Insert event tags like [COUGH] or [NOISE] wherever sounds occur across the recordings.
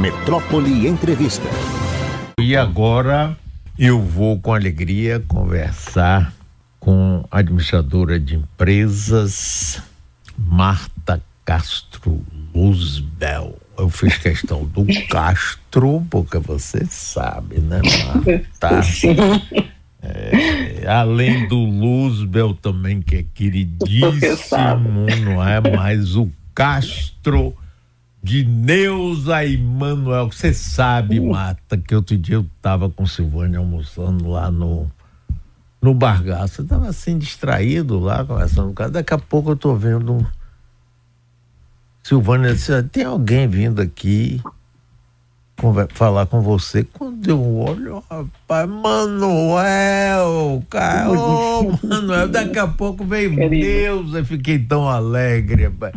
Metrópole Entrevista. E agora eu vou com alegria conversar com a administradora de empresas, Marta Castro Luzbel. Eu fiz questão do Castro, porque você sabe, né, Marta? [LAUGHS] Sim. É, além do Luzbel também, que é queridíssimo, não é? Mas o Castro de Neuza e Manuel. Você sabe, Mata, que outro dia eu estava com Silvânia almoçando lá no, no Bargaço. Eu estava assim distraído lá, conversando com ela. Daqui a pouco eu estou vendo. Silvânia disse: tem alguém vindo aqui falar com você. Quando eu olho, rapaz, Manuel, cara, oh, Manuel, daqui a pouco veio Deus, eu fiquei tão alegre, rapaz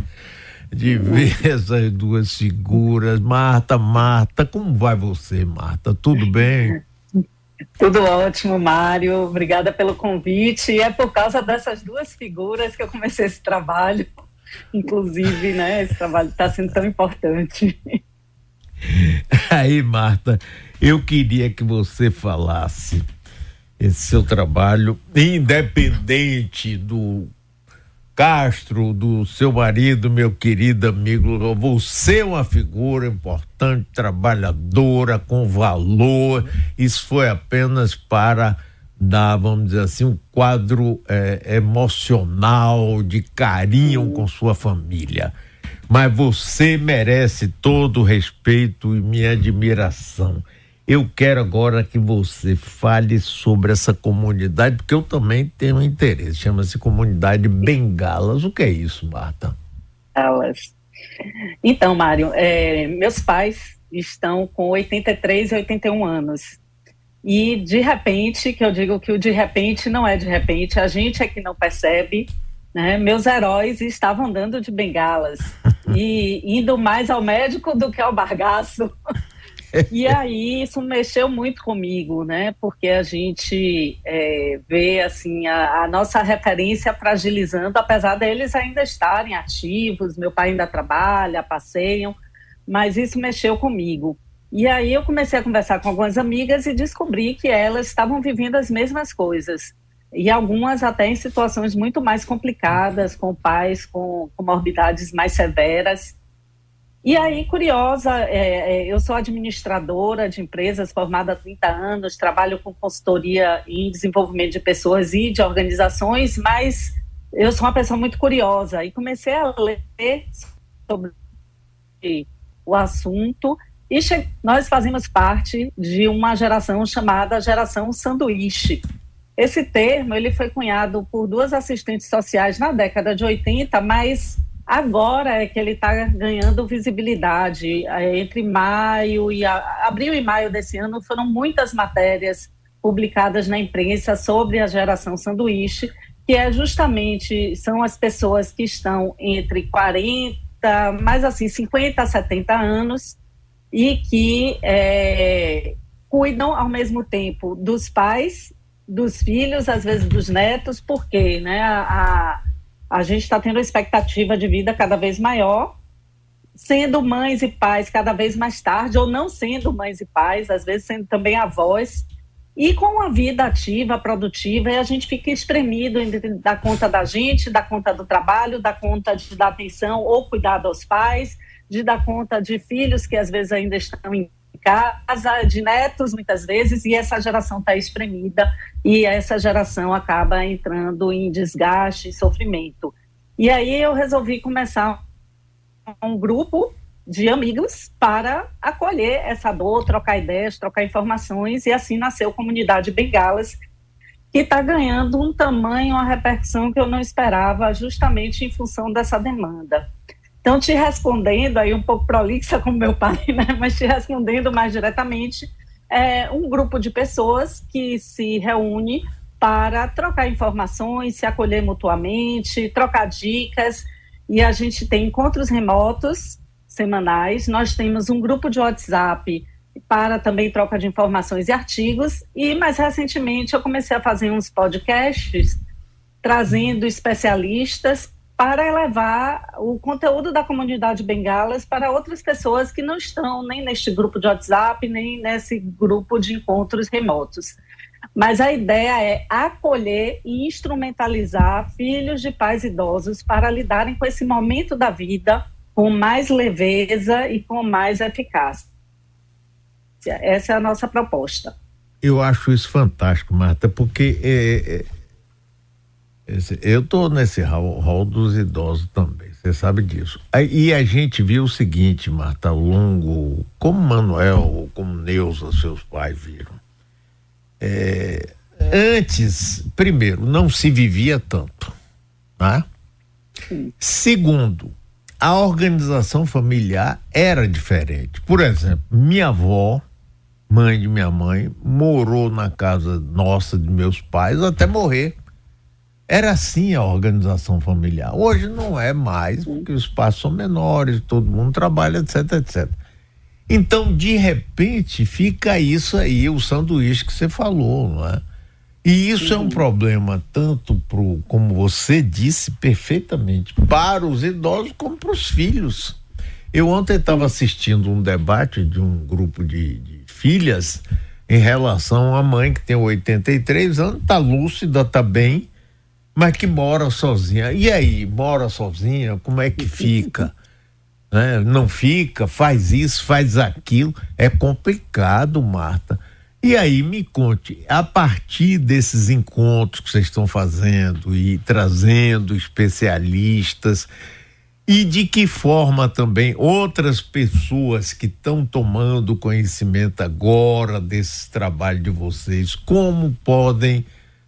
de ver essas duas figuras. Marta, Marta, como vai você, Marta? Tudo bem? Tudo ótimo, Mário. Obrigada pelo convite. E é por causa dessas duas figuras que eu comecei esse trabalho. Inclusive, né? Esse trabalho está sendo tão importante. Aí, Marta, eu queria que você falasse esse seu trabalho, independente do Castro, do seu marido, meu querido amigo, você é uma figura importante, trabalhadora, com valor. Isso foi apenas para dar, vamos dizer assim, um quadro é, emocional, de carinho com sua família. Mas você merece todo o respeito e minha admiração. Eu quero agora que você fale sobre essa comunidade, porque eu também tenho interesse. Chama-se Comunidade Bengalas. O que é isso, Marta? Bengalas. Então, Mário, é, meus pais estão com 83 e 81 anos. E de repente, que eu digo que o de repente não é de repente, a gente é que não percebe, né? Meus heróis estavam andando de bengalas [LAUGHS] e indo mais ao médico do que ao bargaço. E aí isso mexeu muito comigo, né? Porque a gente é, vê assim a, a, nossa referência fragilizando, apesar deles ainda estarem ativos. Meu pai ainda trabalha, passeiam, mas isso mexeu comigo. E aí eu comecei a conversar com algumas amigas e descobri que elas estavam vivendo as mesmas coisas. E algumas até em situações muito mais complicadas, com pais com, com morbidades mais severas. E aí, curiosa, é, é, eu sou administradora de empresas formada há 30 anos, trabalho com consultoria em desenvolvimento de pessoas e de organizações, mas eu sou uma pessoa muito curiosa e comecei a ler sobre o assunto e nós fazemos parte de uma geração chamada geração sanduíche. Esse termo ele foi cunhado por duas assistentes sociais na década de 80, mas Agora é que ele está ganhando visibilidade. É, entre maio e a, abril e maio desse ano foram muitas matérias publicadas na imprensa sobre a geração sanduíche, que é justamente são as pessoas que estão entre 40, mais assim 50 a 70 anos e que é, cuidam ao mesmo tempo dos pais, dos filhos, às vezes dos netos, porque né, a, a gente está tendo uma expectativa de vida cada vez maior, sendo mães e pais cada vez mais tarde, ou não sendo mães e pais, às vezes sendo também avós, e com uma vida ativa, produtiva, e a gente fica espremido em dar conta da gente, dar conta do trabalho, dar conta de dar atenção ou cuidado aos pais, de dar conta de filhos que às vezes ainda estão em casa, de netos muitas vezes, e essa geração está espremida e essa geração acaba entrando em desgaste e sofrimento. E aí eu resolvi começar um grupo de amigos para acolher essa dor, trocar ideias, trocar informações, e assim nasceu a Comunidade Bengalas, que está ganhando um tamanho, uma repercussão que eu não esperava, justamente em função dessa demanda. Então, te respondendo aí um pouco prolixa como meu pai, né? mas te respondendo mais diretamente, é um grupo de pessoas que se reúne para trocar informações, se acolher mutuamente, trocar dicas, e a gente tem encontros remotos semanais, nós temos um grupo de WhatsApp para também troca de informações e artigos, e mais recentemente eu comecei a fazer uns podcasts trazendo especialistas para elevar o conteúdo da comunidade Bengalas para outras pessoas que não estão nem neste grupo de WhatsApp, nem nesse grupo de encontros remotos. Mas a ideia é acolher e instrumentalizar filhos de pais idosos para lidarem com esse momento da vida com mais leveza e com mais eficácia. Essa é a nossa proposta. Eu acho isso fantástico, Marta, porque é, é, eu estou nesse rol, rol, dos idosos também, você sabe disso. E a gente viu o seguinte, Marta, ao longo, como Manuel, como Neuza, seus pais viram. É, antes, primeiro, não se vivia tanto, né? Segundo, a organização familiar era diferente. Por exemplo, minha avó mãe de minha mãe, morou na casa nossa de meus pais até morrer. Era assim a organização familiar. Hoje não é mais, porque os espaços são menores, todo mundo trabalha, etc, etc. Então, de repente, fica isso aí, o sanduíche que você falou, não é? E isso é um problema tanto pro, como você disse perfeitamente, para os idosos como para os filhos. Eu ontem estava assistindo um debate de um grupo de, de filhas em relação à mãe que tem 83 anos, tá lúcida, tá bem, mas que mora sozinha. E aí, mora sozinha, como é que fica? [LAUGHS] né? Não fica, faz isso, faz aquilo. É complicado, Marta. E aí, me conte, a partir desses encontros que vocês estão fazendo e trazendo especialistas, e de que forma também outras pessoas que estão tomando conhecimento agora desse trabalho de vocês, como podem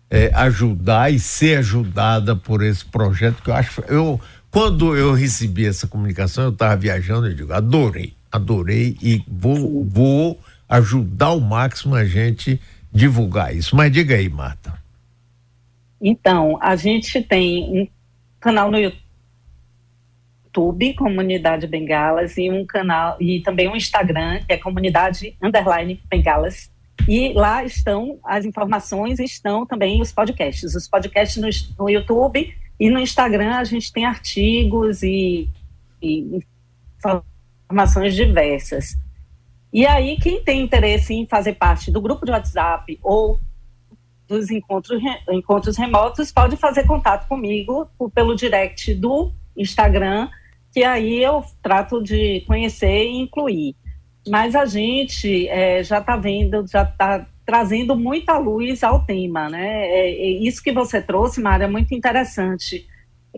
é, ajudar e ser ajudada por esse projeto que eu acho. Eu, quando eu recebi essa comunicação, eu estava viajando, eu digo, adorei, adorei e vou, vou ajudar ao máximo a gente divulgar isso. Mas diga aí, Marta. Então, a gente tem um canal no YouTube, Comunidade Bengalas, e um canal, e também um Instagram, que é Comunidade Underline Bengalas. E lá estão as informações, estão também os podcasts. Os podcasts no, no YouTube e no Instagram a gente tem artigos e, e informações diversas. E aí, quem tem interesse em fazer parte do grupo de WhatsApp ou dos encontros, encontros remotos, pode fazer contato comigo pelo direct do Instagram que aí eu trato de conhecer e incluir. Mas a gente é, já está vendo, já está trazendo muita luz ao tema, né? É, é isso que você trouxe, Mara, é muito interessante.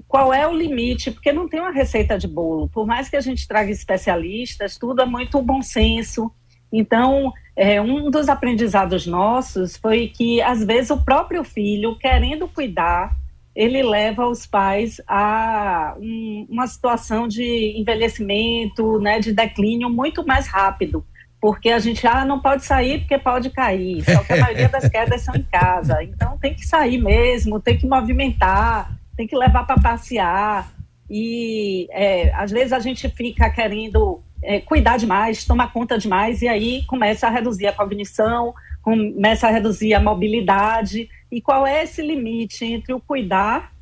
Qual é o limite? Porque não tem uma receita de bolo. Por mais que a gente traga especialistas, tudo é muito bom senso. Então, é, um dos aprendizados nossos foi que, às vezes, o próprio filho, querendo cuidar, ele leva os pais a um, uma situação de envelhecimento, né, de declínio muito mais rápido, porque a gente ah, não pode sair porque pode cair, só que a maioria das quedas são em casa, então tem que sair mesmo, tem que movimentar, tem que levar para passear, e é, às vezes a gente fica querendo é, cuidar demais, tomar conta demais, e aí começa a reduzir a cognição, começa a reduzir a mobilidade, e qual é esse limite entre o cuidar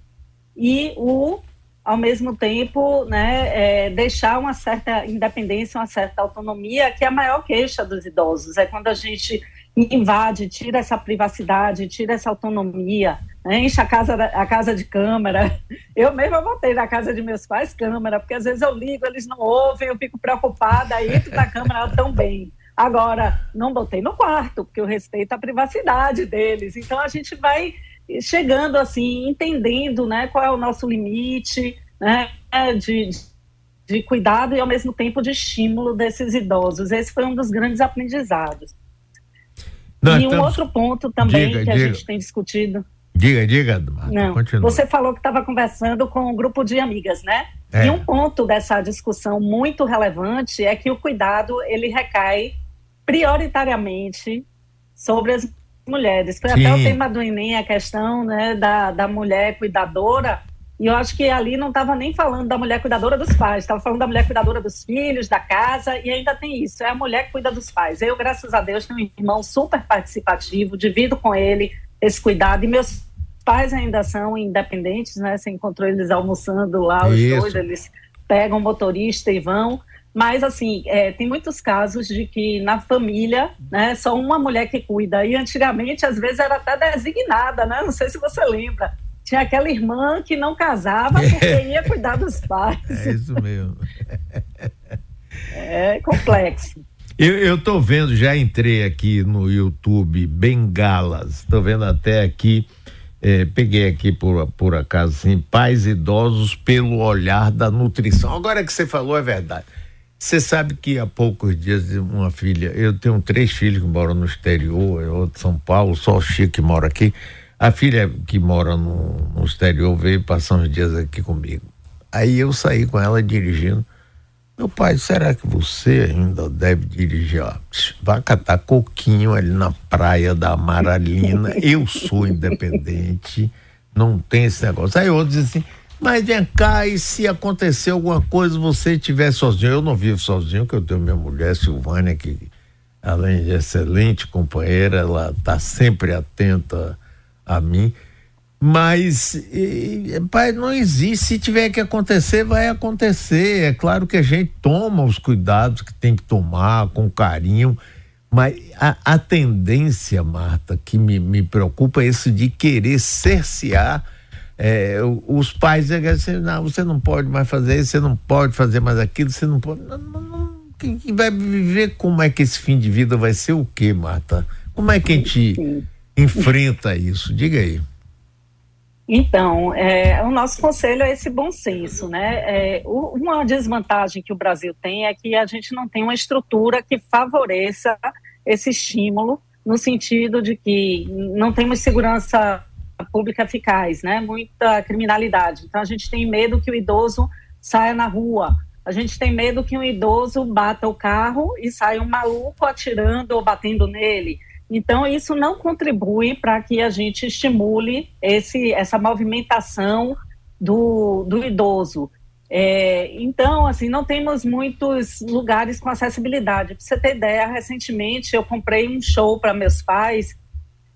e o, ao mesmo tempo, né, é, deixar uma certa independência, uma certa autonomia, que é a maior queixa dos idosos. É quando a gente invade, tira essa privacidade, tira essa autonomia, né, enche a casa, a casa de câmera. Eu mesma botei na casa de meus pais câmera, porque às vezes eu ligo, eles não ouvem, eu fico preocupada, aí entro na câmera tão bem. Agora, não botei no quarto, porque eu respeito a privacidade deles. Então, a gente vai chegando assim, entendendo né, qual é o nosso limite né, de, de cuidado e, ao mesmo tempo, de estímulo desses idosos. Esse foi um dos grandes aprendizados. E um então, outro ponto também diga, que a gente tem discutido. Diga, diga, Marta, Não, continua. Você falou que estava conversando com um grupo de amigas, né? É. E um ponto dessa discussão muito relevante é que o cuidado ele recai prioritariamente sobre as mulheres. Foi Sim. até o tema do Enem, a questão né, da, da mulher cuidadora, e eu acho que ali não estava nem falando da mulher cuidadora dos pais, estava falando da mulher cuidadora dos filhos, da casa, e ainda tem isso, é a mulher que cuida dos pais. Eu, graças a Deus, tenho um irmão super participativo, divido com ele esse cuidado, e meus pais ainda são independentes, né? Você encontrou eles almoçando lá, os Isso. dois, eles pegam o motorista e vão. Mas, assim, é, tem muitos casos de que na família, né, só uma mulher que cuida. E antigamente, às vezes, era até designada, né? Não sei se você lembra. Tinha aquela irmã que não casava porque [LAUGHS] ia cuidar dos pais. É isso mesmo. é complexo. Eu, estou vendo, já entrei aqui no YouTube, bengalas. Estou vendo até aqui, é, peguei aqui por, por acaso, assim, pais idosos pelo olhar da nutrição. Agora que você falou, é verdade. Você sabe que há poucos dias uma filha, eu tenho três filhos que moram no exterior, eu de São Paulo, só o Chico que mora aqui. A filha que mora no, no exterior veio passar uns dias aqui comigo. Aí eu saí com ela dirigindo. Meu pai, será que você ainda deve dirigir? Ó, vai catar coquinho ali na praia da Amaralina. [LAUGHS] Eu sou independente, não tem esse negócio. Aí outro diz assim: mas vem cá, e se acontecer alguma coisa, você estiver sozinho? Eu não vivo sozinho, que eu tenho minha mulher, Silvânia, que além de excelente companheira, ela está sempre atenta a mim. Mas, e, pai, não existe. Se tiver que acontecer, vai acontecer. É claro que a gente toma os cuidados que tem que tomar com carinho, mas a, a tendência, Marta, que me, me preocupa é isso de querer cercear é, os pais dizem assim, não, você não pode mais fazer isso, você não pode fazer mais aquilo, você não pode. Não, não, não, quem, vai viver como é que esse fim de vida vai ser o quê, Marta? Como é que a gente enfrenta isso? Diga aí. Então, é, o nosso conselho é esse bom senso, né? É, uma desvantagem que o Brasil tem é que a gente não tem uma estrutura que favoreça esse estímulo, no sentido de que não temos segurança pública eficaz, né? Muita criminalidade. Então a gente tem medo que o idoso saia na rua. A gente tem medo que um idoso bata o carro e saia um maluco atirando ou batendo nele. Então isso não contribui para que a gente estimule esse, essa movimentação do, do idoso. É, então, assim, não temos muitos lugares com acessibilidade. Para você ter ideia, recentemente eu comprei um show para meus pais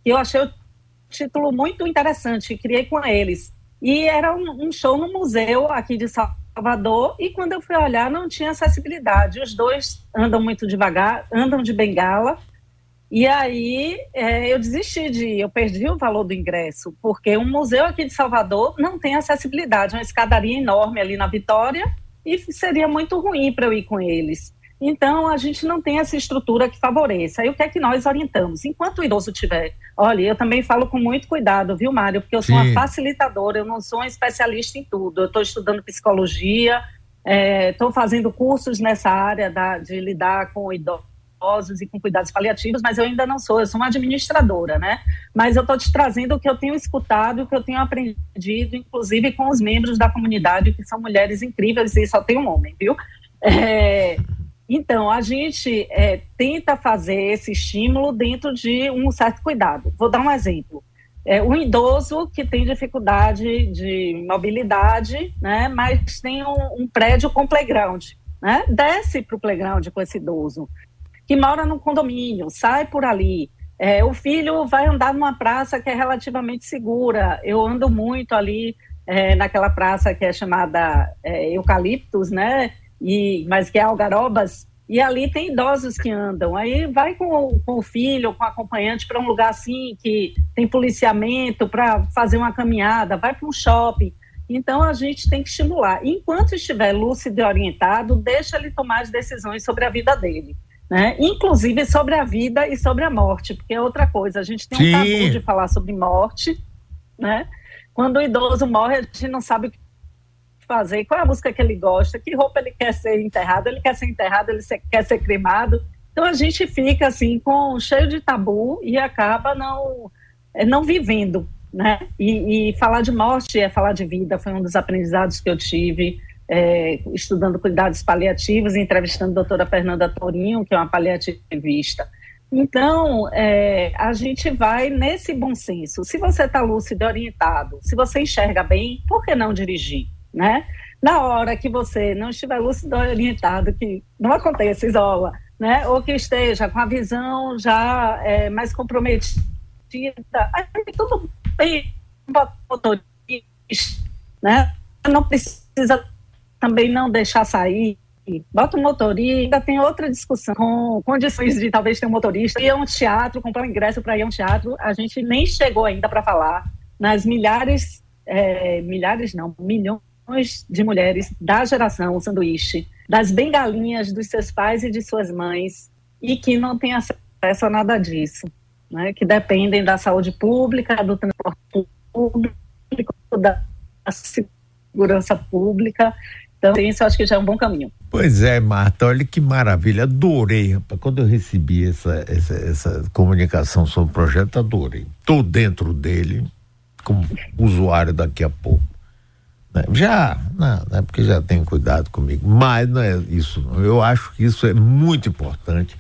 que eu achei título muito interessante, criei com eles. E era um, um, show no museu aqui de Salvador, e quando eu fui olhar, não tinha acessibilidade. Os dois andam muito devagar, andam de bengala, e aí é, eu desisti de ir, eu perdi o valor do ingresso, porque um museu aqui de Salvador não tem acessibilidade, uma escadaria enorme ali na Vitória, e seria muito ruim para eu ir com eles. Então, a gente não tem essa estrutura que favoreça. Aí, o que é que nós orientamos? Enquanto o idoso tiver. Olha, eu também falo com muito cuidado, viu, Mário? Porque eu sou Sim. uma facilitadora, eu não sou uma especialista em tudo. Eu estou estudando psicologia, estou é, fazendo cursos nessa área da, de lidar com idosos e com cuidados paliativos, mas eu ainda não sou, eu sou uma administradora, né? Mas eu estou te trazendo o que eu tenho escutado, o que eu tenho aprendido, inclusive com os membros da comunidade, que são mulheres incríveis e só tem um homem, viu? É, então, a gente é, tenta fazer esse estímulo dentro de um certo cuidado. Vou dar um exemplo. É, um idoso que tem dificuldade de mobilidade, né, mas tem um, um prédio com playground. Né, desce para o playground com esse idoso, que mora num condomínio, sai por ali. É, o filho vai andar numa praça que é relativamente segura. Eu ando muito ali é, naquela praça que é chamada é, Eucaliptus, né? e, mas que é Algarobas, e ali tem idosos que andam. Aí vai com, com o filho, com o acompanhante para um lugar assim que tem policiamento para fazer uma caminhada, vai para um shopping. Então a gente tem que estimular. Enquanto estiver lúcido e orientado, deixa ele tomar as decisões sobre a vida dele. Né? Inclusive sobre a vida e sobre a morte, porque é outra coisa. A gente tem um Sim. tabu de falar sobre morte, né? Quando o idoso morre, a gente não sabe o que fazer, qual é a música que ele gosta, que roupa ele quer ser enterrado, ele quer ser enterrado, ele quer ser cremado. Então a gente fica assim com cheio de tabu e acaba não é, não vivendo, né? E, e falar de morte é falar de vida, foi um dos aprendizados que eu tive é, estudando cuidados paliativos, entrevistando a doutora Fernanda Torinho, que é uma paliativista. Então, é, a gente vai nesse bom senso. Se você está lúcido e orientado, se você enxerga bem, por que não dirigir? né? Na hora que você não estiver lúcido orientado, que não aconteça, isola, né? Ou que esteja com a visão já é, mais comprometida, aí tudo bem, motorista, né? Não precisa também não deixar sair. Bota o motorista, ainda tem outra discussão com condições de talvez ter um motorista ir a um teatro, comprar um ingresso para ir a um teatro. A gente nem chegou ainda para falar nas milhares, é, milhares não, milhões de mulheres da geração sanduíche, das bengalinhas dos seus pais e de suas mães, e que não têm acesso a nada disso, né? que dependem da saúde pública, do transporte público, da segurança pública. Então, isso eu acho que já é um bom caminho. Pois é, Marta, olha que maravilha, adorei, rapaz. Quando eu recebi essa, essa, essa comunicação sobre o projeto, adorei. Estou dentro dele, como usuário daqui a pouco. Né? Já, não, não é porque já tem cuidado comigo, mas não é isso. Não. Eu acho que isso é muito importante.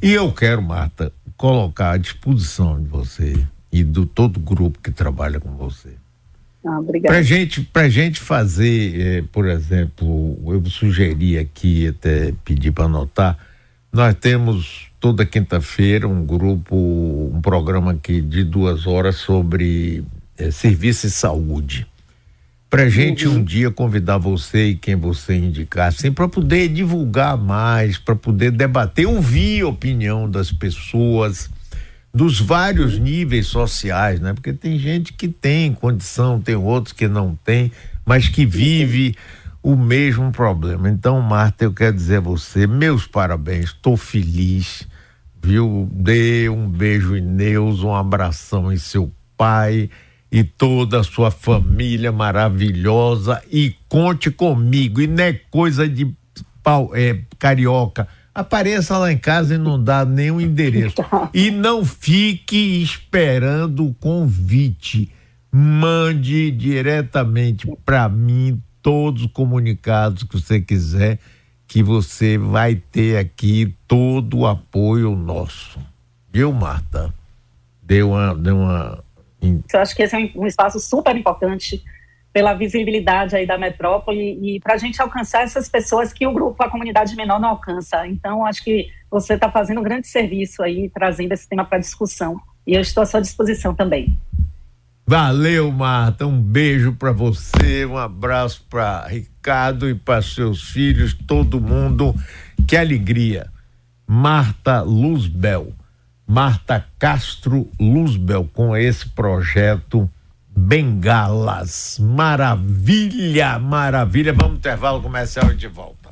E eu quero, Marta, colocar à disposição de você e do todo o grupo que trabalha com você. Ah. Para gente, pra gente fazer, eh, por exemplo, eu sugeri aqui, até pedir para anotar, nós temos toda quinta-feira um grupo, um programa aqui de duas horas sobre eh, serviço e saúde para gente uhum. um dia convidar você e quem você indicar, assim, para poder divulgar mais, para poder debater, ouvir a opinião das pessoas dos vários níveis sociais, né? Porque tem gente que tem condição, tem outros que não tem, mas que vive o mesmo problema. Então, Marta, eu quero dizer a você, meus parabéns, estou feliz, viu? Dê um beijo em Neus, um abração em seu pai e toda a sua família maravilhosa e conte comigo. E não é coisa de pau, é, carioca. Apareça lá em casa e não dá nenhum endereço. [LAUGHS] E não fique esperando o convite. Mande diretamente para mim todos os comunicados que você quiser, que você vai ter aqui todo o apoio nosso. Viu, Marta? Deu uma, deu uma eu acho que esse é um espaço super importante pela visibilidade aí da metrópole e para a gente alcançar essas pessoas que o grupo, a comunidade menor não alcança. Então, acho que você está fazendo um grande serviço aí, trazendo esse tema para discussão. E eu estou à sua disposição também. Valeu, Marta. Um beijo para você, um abraço para Ricardo e para seus filhos, todo mundo. Que alegria. Marta Luzbel Marta Castro Luzbel com esse projeto Bengalas. Maravilha, maravilha. Vamos intervalo comercial de volta.